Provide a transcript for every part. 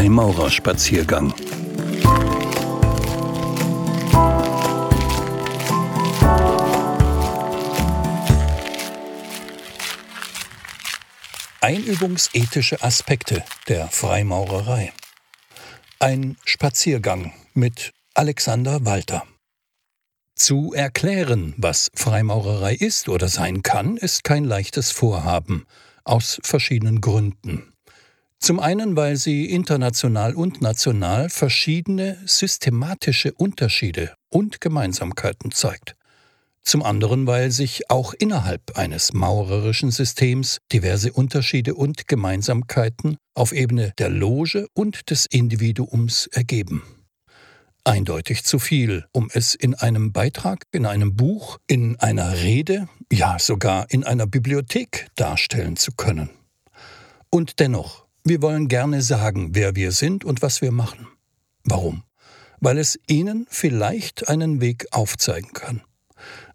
Freimaurerspaziergang. Einübungsethische Aspekte der Freimaurerei. Ein Spaziergang mit Alexander Walter. Zu erklären, was Freimaurerei ist oder sein kann, ist kein leichtes Vorhaben, aus verschiedenen Gründen. Zum einen, weil sie international und national verschiedene systematische Unterschiede und Gemeinsamkeiten zeigt. Zum anderen, weil sich auch innerhalb eines maurerischen Systems diverse Unterschiede und Gemeinsamkeiten auf Ebene der Loge und des Individuums ergeben eindeutig zu viel, um es in einem Beitrag, in einem Buch, in einer Rede, ja sogar in einer Bibliothek darstellen zu können. Und dennoch, wir wollen gerne sagen, wer wir sind und was wir machen. Warum? Weil es Ihnen vielleicht einen Weg aufzeigen kann.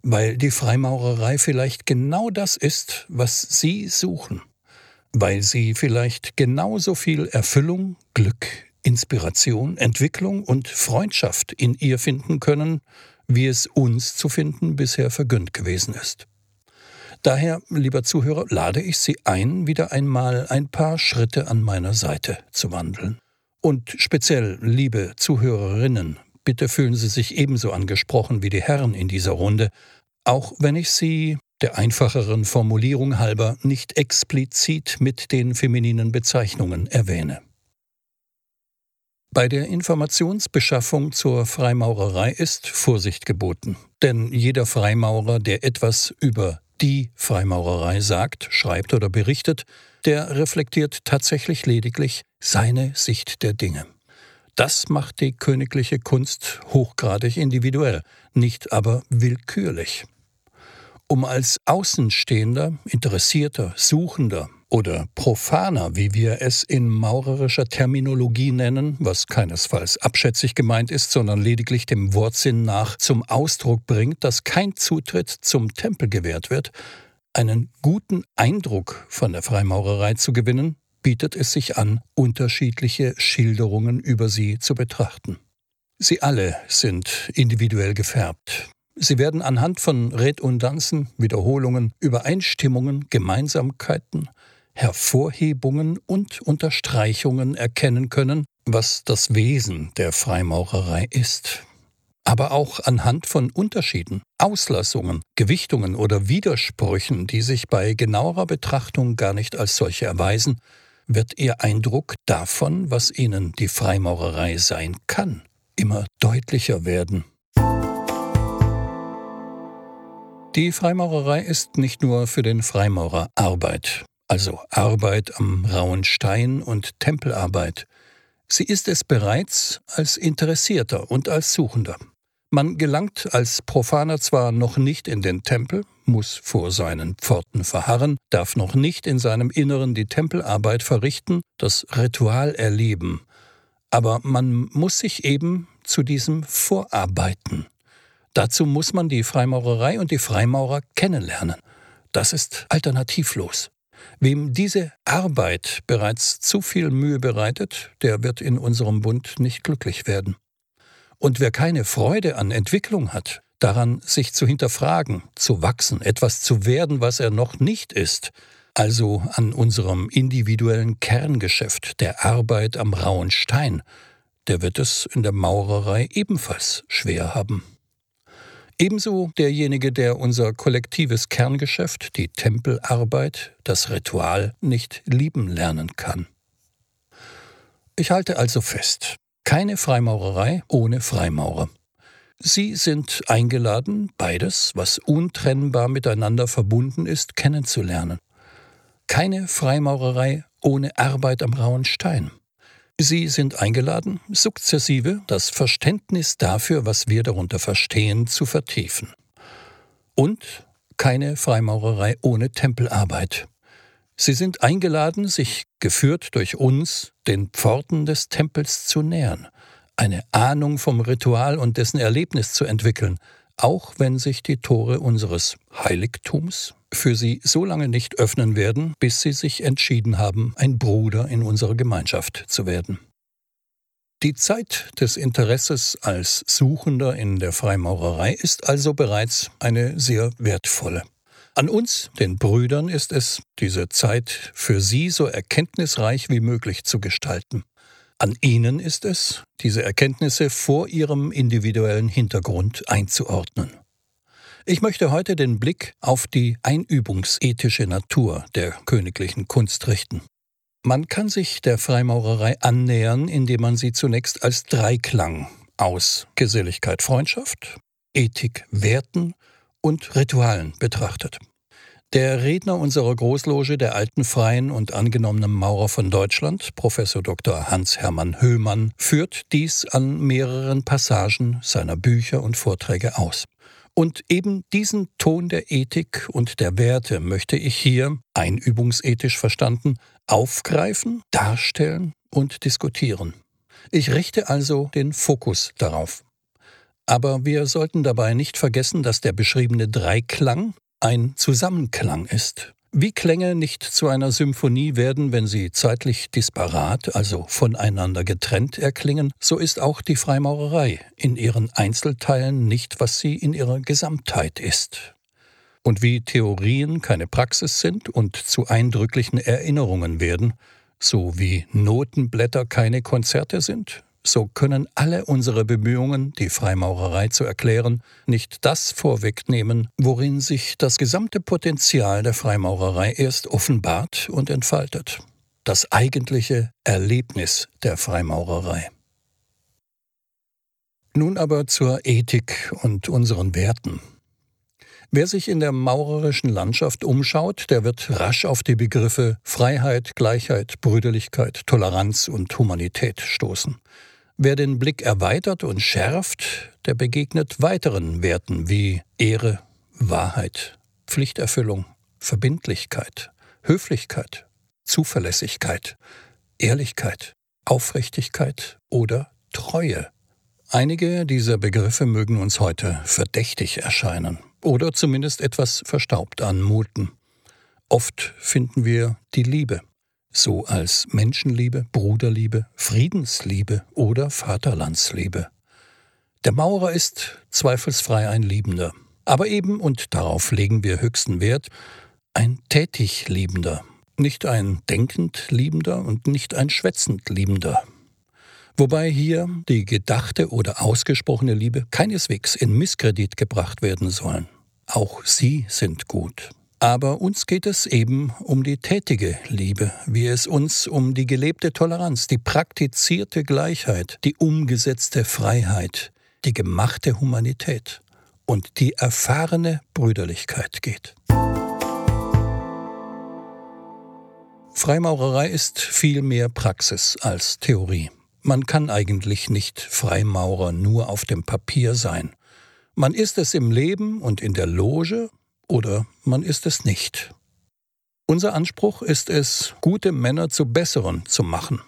Weil die Freimaurerei vielleicht genau das ist, was Sie suchen. Weil Sie vielleicht genauso viel Erfüllung, Glück, Inspiration, Entwicklung und Freundschaft in ihr finden können, wie es uns zu finden bisher vergönnt gewesen ist. Daher, lieber Zuhörer, lade ich Sie ein, wieder einmal ein paar Schritte an meiner Seite zu wandeln. Und speziell, liebe Zuhörerinnen, bitte fühlen Sie sich ebenso angesprochen wie die Herren in dieser Runde, auch wenn ich Sie der einfacheren Formulierung halber nicht explizit mit den femininen Bezeichnungen erwähne. Bei der Informationsbeschaffung zur Freimaurerei ist Vorsicht geboten, denn jeder Freimaurer, der etwas über die Freimaurerei sagt, schreibt oder berichtet, der reflektiert tatsächlich lediglich seine Sicht der Dinge. Das macht die königliche Kunst hochgradig individuell, nicht aber willkürlich. Um als Außenstehender, Interessierter, Suchender oder profaner, wie wir es in maurerischer Terminologie nennen, was keinesfalls abschätzig gemeint ist, sondern lediglich dem Wortsinn nach zum Ausdruck bringt, dass kein Zutritt zum Tempel gewährt wird, einen guten Eindruck von der Freimaurerei zu gewinnen, bietet es sich an, unterschiedliche Schilderungen über sie zu betrachten. Sie alle sind individuell gefärbt. Sie werden anhand von Redundanzen, Wiederholungen, Übereinstimmungen, Gemeinsamkeiten, Hervorhebungen und Unterstreichungen erkennen können, was das Wesen der Freimaurerei ist. Aber auch anhand von Unterschieden, Auslassungen, Gewichtungen oder Widersprüchen, die sich bei genauerer Betrachtung gar nicht als solche erweisen, wird Ihr Eindruck davon, was Ihnen die Freimaurerei sein kann, immer deutlicher werden. Die Freimaurerei ist nicht nur für den Freimaurer Arbeit also Arbeit am rauen Stein und Tempelarbeit. Sie ist es bereits als Interessierter und als Suchender. Man gelangt als Profaner zwar noch nicht in den Tempel, muss vor seinen Pforten verharren, darf noch nicht in seinem Inneren die Tempelarbeit verrichten, das Ritual erleben, aber man muss sich eben zu diesem vorarbeiten. Dazu muss man die Freimaurerei und die Freimaurer kennenlernen. Das ist alternativlos. Wem diese Arbeit bereits zu viel Mühe bereitet, der wird in unserem Bund nicht glücklich werden. Und wer keine Freude an Entwicklung hat, daran sich zu hinterfragen, zu wachsen, etwas zu werden, was er noch nicht ist, also an unserem individuellen Kerngeschäft der Arbeit am rauen Stein, der wird es in der Maurerei ebenfalls schwer haben. Ebenso derjenige, der unser kollektives Kerngeschäft, die Tempelarbeit, das Ritual nicht lieben lernen kann. Ich halte also fest, keine Freimaurerei ohne Freimaurer. Sie sind eingeladen, beides, was untrennbar miteinander verbunden ist, kennenzulernen. Keine Freimaurerei ohne Arbeit am rauen Stein. Sie sind eingeladen, sukzessive das Verständnis dafür, was wir darunter verstehen, zu vertiefen. Und keine Freimaurerei ohne Tempelarbeit. Sie sind eingeladen, sich, geführt durch uns, den Pforten des Tempels zu nähern, eine Ahnung vom Ritual und dessen Erlebnis zu entwickeln, auch wenn sich die Tore unseres Heiligtums für sie so lange nicht öffnen werden, bis sie sich entschieden haben, ein Bruder in unserer Gemeinschaft zu werden. Die Zeit des Interesses als Suchender in der Freimaurerei ist also bereits eine sehr wertvolle. An uns, den Brüdern, ist es, diese Zeit für sie so erkenntnisreich wie möglich zu gestalten. An ihnen ist es, diese Erkenntnisse vor ihrem individuellen Hintergrund einzuordnen. Ich möchte heute den Blick auf die einübungsethische Natur der königlichen Kunst richten. Man kann sich der Freimaurerei annähern, indem man sie zunächst als Dreiklang aus Geselligkeit, Freundschaft, Ethik, Werten und Ritualen betrachtet. Der Redner unserer Großloge der alten Freien und angenommenen Maurer von Deutschland, Professor Dr. Hans-Hermann Höhmann, führt dies an mehreren Passagen seiner Bücher und Vorträge aus. Und eben diesen Ton der Ethik und der Werte möchte ich hier, einübungsethisch verstanden, aufgreifen, darstellen und diskutieren. Ich richte also den Fokus darauf. Aber wir sollten dabei nicht vergessen, dass der beschriebene Dreiklang ein Zusammenklang ist. Wie Klänge nicht zu einer Symphonie werden, wenn sie zeitlich disparat, also voneinander getrennt erklingen, so ist auch die Freimaurerei in ihren Einzelteilen nicht, was sie in ihrer Gesamtheit ist. Und wie Theorien keine Praxis sind und zu eindrücklichen Erinnerungen werden, so wie Notenblätter keine Konzerte sind, so können alle unsere Bemühungen, die Freimaurerei zu erklären, nicht das vorwegnehmen, worin sich das gesamte Potenzial der Freimaurerei erst offenbart und entfaltet. Das eigentliche Erlebnis der Freimaurerei. Nun aber zur Ethik und unseren Werten. Wer sich in der maurerischen Landschaft umschaut, der wird rasch auf die Begriffe Freiheit, Gleichheit, Brüderlichkeit, Toleranz und Humanität stoßen. Wer den Blick erweitert und schärft, der begegnet weiteren Werten wie Ehre, Wahrheit, Pflichterfüllung, Verbindlichkeit, Höflichkeit, Zuverlässigkeit, Ehrlichkeit, Aufrichtigkeit oder Treue. Einige dieser Begriffe mögen uns heute verdächtig erscheinen oder zumindest etwas verstaubt anmuten. Oft finden wir die Liebe so als Menschenliebe, Bruderliebe, Friedensliebe oder Vaterlandsliebe. Der Maurer ist zweifelsfrei ein Liebender, aber eben, und darauf legen wir höchsten Wert, ein tätig Liebender, nicht ein denkend Liebender und nicht ein schwätzend Liebender. Wobei hier die gedachte oder ausgesprochene Liebe keineswegs in Misskredit gebracht werden sollen. Auch sie sind gut. Aber uns geht es eben um die tätige Liebe, wie es uns um die gelebte Toleranz, die praktizierte Gleichheit, die umgesetzte Freiheit, die gemachte Humanität und die erfahrene Brüderlichkeit geht. Freimaurerei ist viel mehr Praxis als Theorie. Man kann eigentlich nicht Freimaurer nur auf dem Papier sein. Man ist es im Leben und in der Loge oder man ist es nicht. Unser Anspruch ist es, gute Männer zu besseren zu machen.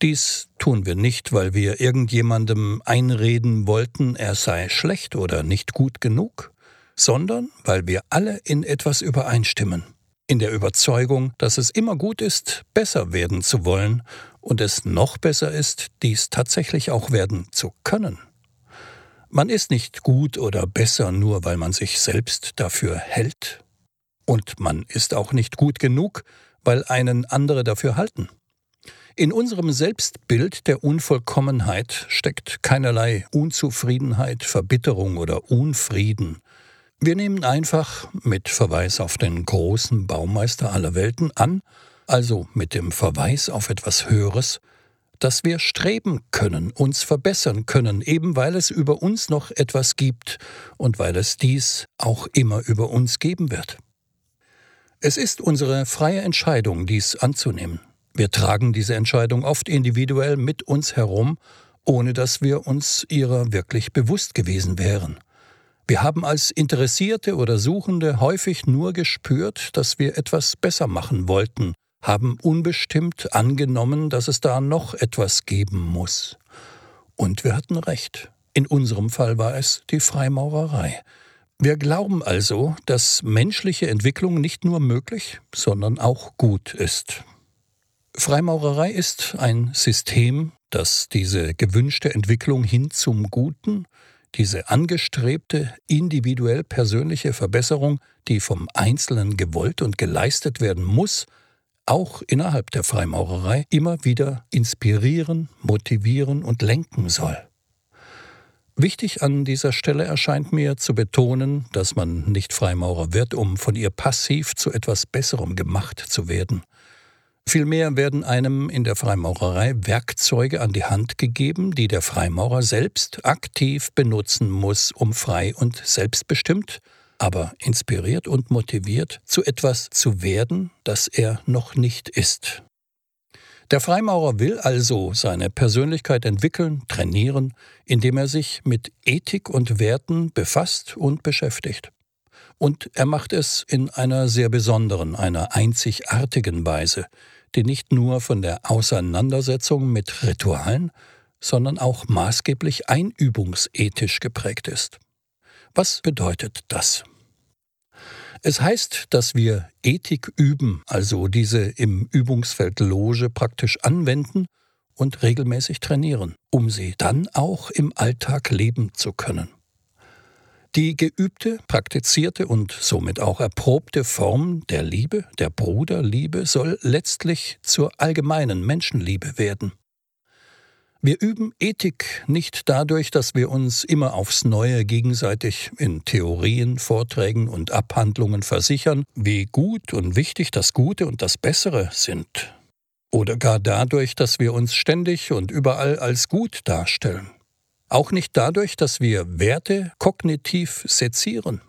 Dies tun wir nicht, weil wir irgendjemandem einreden wollten, er sei schlecht oder nicht gut genug, sondern weil wir alle in etwas übereinstimmen, in der Überzeugung, dass es immer gut ist, besser werden zu wollen und es noch besser ist, dies tatsächlich auch werden zu können. Man ist nicht gut oder besser nur, weil man sich selbst dafür hält. Und man ist auch nicht gut genug, weil einen andere dafür halten. In unserem Selbstbild der Unvollkommenheit steckt keinerlei Unzufriedenheit, Verbitterung oder Unfrieden. Wir nehmen einfach, mit Verweis auf den großen Baumeister aller Welten an, also mit dem Verweis auf etwas Höheres, dass wir streben können, uns verbessern können, eben weil es über uns noch etwas gibt und weil es dies auch immer über uns geben wird. Es ist unsere freie Entscheidung, dies anzunehmen. Wir tragen diese Entscheidung oft individuell mit uns herum, ohne dass wir uns ihrer wirklich bewusst gewesen wären. Wir haben als Interessierte oder Suchende häufig nur gespürt, dass wir etwas besser machen wollten, haben unbestimmt angenommen, dass es da noch etwas geben muss. Und wir hatten recht. In unserem Fall war es die Freimaurerei. Wir glauben also, dass menschliche Entwicklung nicht nur möglich, sondern auch gut ist. Freimaurerei ist ein System, das diese gewünschte Entwicklung hin zum Guten, diese angestrebte individuell persönliche Verbesserung, die vom Einzelnen gewollt und geleistet werden muss, auch innerhalb der Freimaurerei immer wieder inspirieren, motivieren und lenken soll. Wichtig an dieser Stelle erscheint mir zu betonen, dass man nicht Freimaurer wird, um von ihr passiv zu etwas Besserem gemacht zu werden. Vielmehr werden einem in der Freimaurerei Werkzeuge an die Hand gegeben, die der Freimaurer selbst aktiv benutzen muss, um frei und selbstbestimmt, aber inspiriert und motiviert zu etwas zu werden, das er noch nicht ist. Der Freimaurer will also seine Persönlichkeit entwickeln, trainieren, indem er sich mit Ethik und Werten befasst und beschäftigt. Und er macht es in einer sehr besonderen, einer einzigartigen Weise, die nicht nur von der Auseinandersetzung mit Ritualen, sondern auch maßgeblich einübungsethisch geprägt ist. Was bedeutet das? Es heißt, dass wir Ethik üben, also diese im Übungsfeld Loge praktisch anwenden und regelmäßig trainieren, um sie dann auch im Alltag leben zu können. Die geübte, praktizierte und somit auch erprobte Form der Liebe, der Bruderliebe, soll letztlich zur allgemeinen Menschenliebe werden. Wir üben Ethik nicht dadurch, dass wir uns immer aufs Neue gegenseitig in Theorien, Vorträgen und Abhandlungen versichern, wie gut und wichtig das Gute und das Bessere sind. Oder gar dadurch, dass wir uns ständig und überall als gut darstellen. Auch nicht dadurch, dass wir Werte kognitiv sezieren.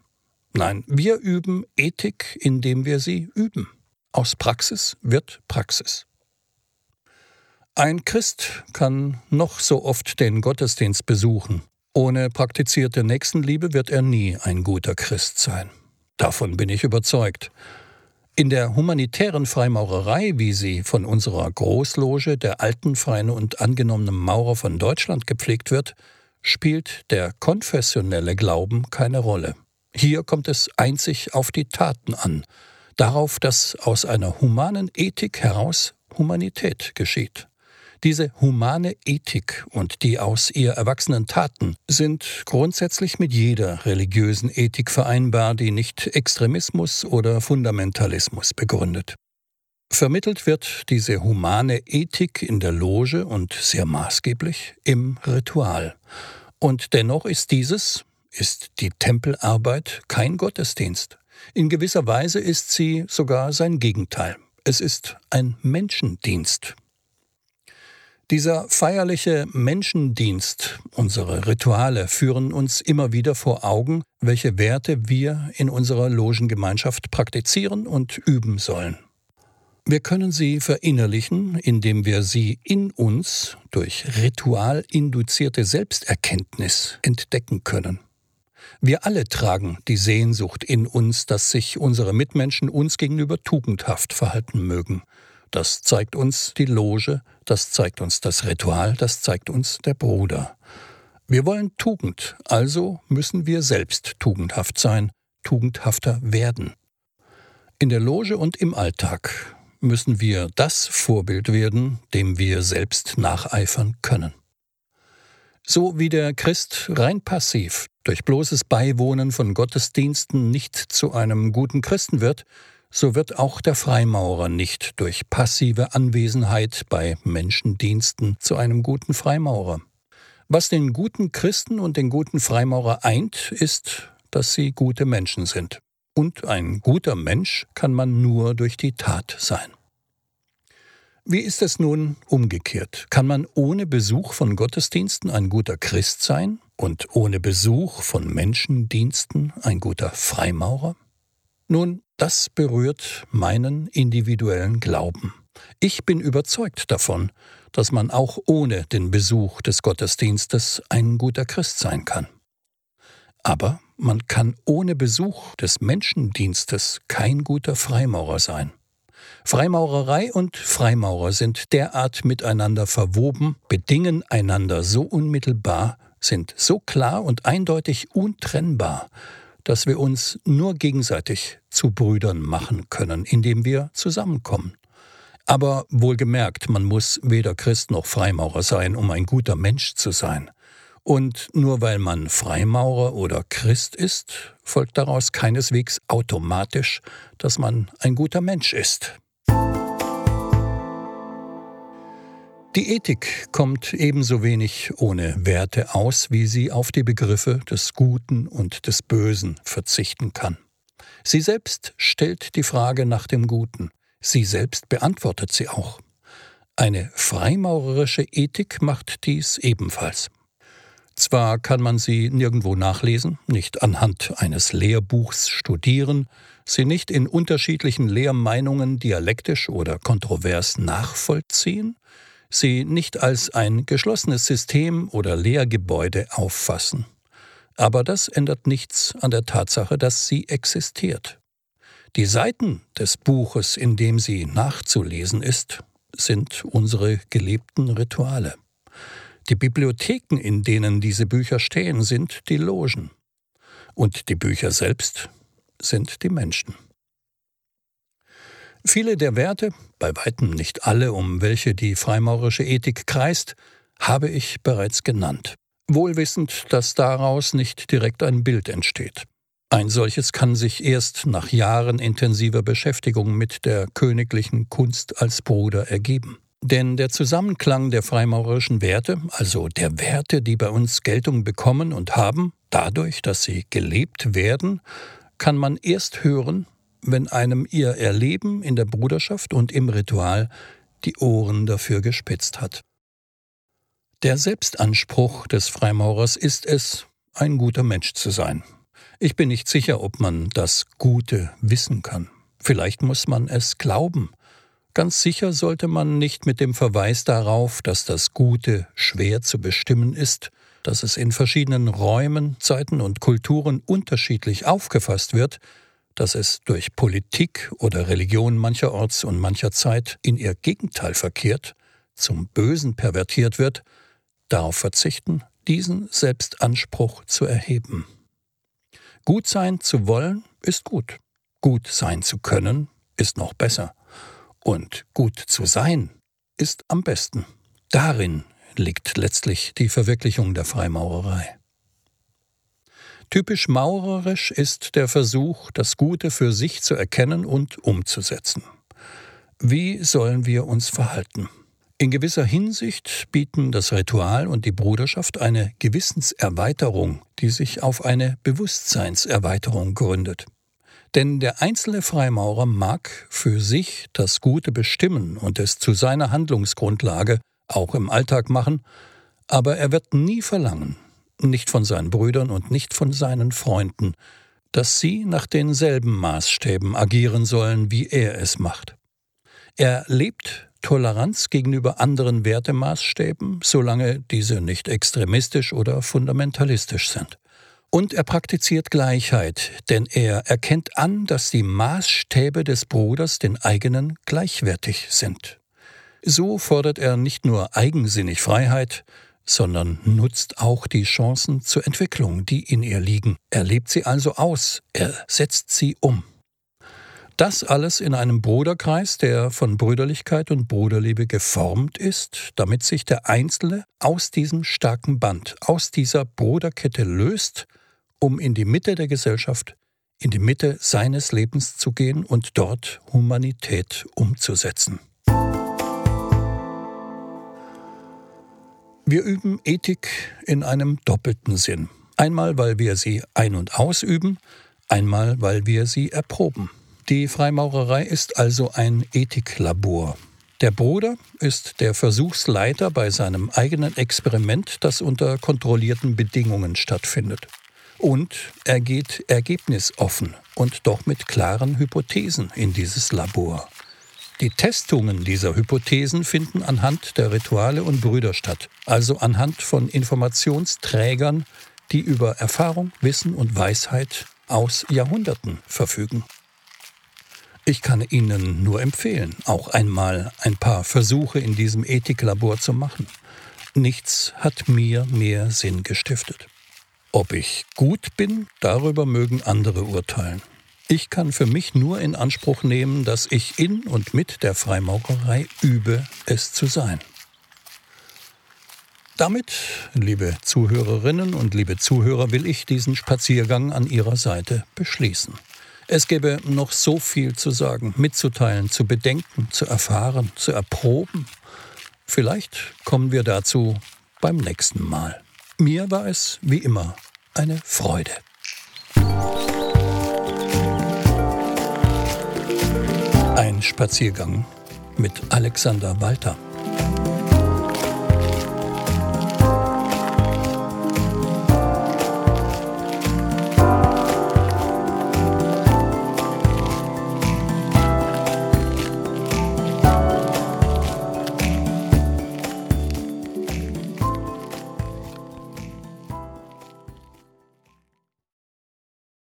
Nein, wir üben Ethik, indem wir sie üben. Aus Praxis wird Praxis. Ein Christ kann noch so oft den Gottesdienst besuchen. Ohne praktizierte Nächstenliebe wird er nie ein guter Christ sein. Davon bin ich überzeugt. In der humanitären Freimaurerei, wie sie von unserer Großloge der alten Freien und angenommenen Maurer von Deutschland gepflegt wird, spielt der konfessionelle Glauben keine Rolle. Hier kommt es einzig auf die Taten an, darauf, dass aus einer humanen Ethik heraus Humanität geschieht. Diese humane Ethik und die aus ihr erwachsenen Taten sind grundsätzlich mit jeder religiösen Ethik vereinbar, die nicht Extremismus oder Fundamentalismus begründet. Vermittelt wird diese humane Ethik in der Loge und sehr maßgeblich im Ritual. Und dennoch ist dieses, ist die Tempelarbeit kein Gottesdienst. In gewisser Weise ist sie sogar sein Gegenteil. Es ist ein Menschendienst. Dieser feierliche Menschendienst, unsere Rituale führen uns immer wieder vor Augen, welche Werte wir in unserer Logengemeinschaft praktizieren und üben sollen. Wir können sie verinnerlichen, indem wir sie in uns durch ritualinduzierte Selbsterkenntnis entdecken können. Wir alle tragen die Sehnsucht in uns, dass sich unsere Mitmenschen uns gegenüber tugendhaft verhalten mögen, das zeigt uns die Loge, das zeigt uns das Ritual, das zeigt uns der Bruder. Wir wollen Tugend, also müssen wir selbst tugendhaft sein, tugendhafter werden. In der Loge und im Alltag müssen wir das Vorbild werden, dem wir selbst nacheifern können. So wie der Christ rein passiv durch bloßes Beiwohnen von Gottesdiensten nicht zu einem guten Christen wird, so wird auch der Freimaurer nicht durch passive Anwesenheit bei Menschendiensten zu einem guten Freimaurer. Was den guten Christen und den guten Freimaurer eint, ist, dass sie gute Menschen sind. Und ein guter Mensch kann man nur durch die Tat sein. Wie ist es nun umgekehrt? Kann man ohne Besuch von Gottesdiensten ein guter Christ sein und ohne Besuch von Menschendiensten ein guter Freimaurer? Nun, das berührt meinen individuellen Glauben. Ich bin überzeugt davon, dass man auch ohne den Besuch des Gottesdienstes ein guter Christ sein kann. Aber man kann ohne Besuch des Menschendienstes kein guter Freimaurer sein. Freimaurerei und Freimaurer sind derart miteinander verwoben, bedingen einander so unmittelbar, sind so klar und eindeutig untrennbar, dass wir uns nur gegenseitig zu Brüdern machen können, indem wir zusammenkommen. Aber wohlgemerkt, man muss weder Christ noch Freimaurer sein, um ein guter Mensch zu sein. Und nur weil man Freimaurer oder Christ ist, folgt daraus keineswegs automatisch, dass man ein guter Mensch ist. Die Ethik kommt ebenso wenig ohne Werte aus, wie sie auf die Begriffe des Guten und des Bösen verzichten kann. Sie selbst stellt die Frage nach dem Guten, sie selbst beantwortet sie auch. Eine freimaurerische Ethik macht dies ebenfalls. Zwar kann man sie nirgendwo nachlesen, nicht anhand eines Lehrbuchs studieren, sie nicht in unterschiedlichen Lehrmeinungen dialektisch oder kontrovers nachvollziehen, sie nicht als ein geschlossenes System oder Lehrgebäude auffassen. Aber das ändert nichts an der Tatsache, dass sie existiert. Die Seiten des Buches, in dem sie nachzulesen ist, sind unsere gelebten Rituale. Die Bibliotheken, in denen diese Bücher stehen, sind die Logen. Und die Bücher selbst sind die Menschen. Viele der Werte, bei weitem nicht alle, um welche die freimaurische Ethik kreist, habe ich bereits genannt, wohlwissend, dass daraus nicht direkt ein Bild entsteht. Ein solches kann sich erst nach Jahren intensiver Beschäftigung mit der königlichen Kunst als Bruder ergeben. Denn der Zusammenklang der freimaurerischen Werte, also der Werte, die bei uns Geltung bekommen und haben, dadurch, dass sie gelebt werden, kann man erst hören, wenn einem ihr Erleben in der Bruderschaft und im Ritual die Ohren dafür gespitzt hat. Der Selbstanspruch des Freimaurers ist es, ein guter Mensch zu sein. Ich bin nicht sicher, ob man das Gute wissen kann. Vielleicht muss man es glauben. Ganz sicher sollte man nicht mit dem Verweis darauf, dass das Gute schwer zu bestimmen ist, dass es in verschiedenen Räumen, Zeiten und Kulturen unterschiedlich aufgefasst wird, dass es durch Politik oder Religion mancherorts und mancher Zeit in ihr Gegenteil verkehrt, zum Bösen pervertiert wird, darauf verzichten, diesen Selbstanspruch zu erheben. Gut sein zu wollen ist gut. Gut sein zu können ist noch besser. Und gut zu sein ist am besten. Darin liegt letztlich die Verwirklichung der Freimaurerei. Typisch maurerisch ist der Versuch, das Gute für sich zu erkennen und umzusetzen. Wie sollen wir uns verhalten? In gewisser Hinsicht bieten das Ritual und die Bruderschaft eine Gewissenserweiterung, die sich auf eine Bewusstseinserweiterung gründet. Denn der einzelne Freimaurer mag für sich das Gute bestimmen und es zu seiner Handlungsgrundlage auch im Alltag machen, aber er wird nie verlangen, nicht von seinen Brüdern und nicht von seinen Freunden, dass sie nach denselben Maßstäben agieren sollen, wie er es macht. Er lebt Toleranz gegenüber anderen Wertemaßstäben, solange diese nicht extremistisch oder fundamentalistisch sind. Und er praktiziert Gleichheit, denn er erkennt an, dass die Maßstäbe des Bruders den eigenen gleichwertig sind. So fordert er nicht nur eigensinnig Freiheit, sondern nutzt auch die Chancen zur Entwicklung, die in ihr liegen. Er lebt sie also aus, er setzt sie um. Das alles in einem Bruderkreis, der von Brüderlichkeit und Bruderliebe geformt ist, damit sich der Einzelne aus diesem starken Band, aus dieser Bruderkette löst, um in die Mitte der Gesellschaft, in die Mitte seines Lebens zu gehen und dort Humanität umzusetzen. Wir üben Ethik in einem doppelten Sinn. Einmal, weil wir sie ein- und ausüben, einmal, weil wir sie erproben. Die Freimaurerei ist also ein Ethiklabor. Der Bruder ist der Versuchsleiter bei seinem eigenen Experiment, das unter kontrollierten Bedingungen stattfindet. Und er geht ergebnisoffen und doch mit klaren Hypothesen in dieses Labor. Die Testungen dieser Hypothesen finden anhand der Rituale und Brüder statt, also anhand von Informationsträgern, die über Erfahrung, Wissen und Weisheit aus Jahrhunderten verfügen. Ich kann Ihnen nur empfehlen, auch einmal ein paar Versuche in diesem Ethiklabor zu machen. Nichts hat mir mehr Sinn gestiftet. Ob ich gut bin, darüber mögen andere urteilen. Ich kann für mich nur in Anspruch nehmen, dass ich in und mit der Freimaurerei übe, es zu sein. Damit, liebe Zuhörerinnen und liebe Zuhörer, will ich diesen Spaziergang an Ihrer Seite beschließen. Es gäbe noch so viel zu sagen, mitzuteilen, zu bedenken, zu erfahren, zu erproben. Vielleicht kommen wir dazu beim nächsten Mal. Mir war es, wie immer, eine Freude. Ein Spaziergang mit Alexander Walter.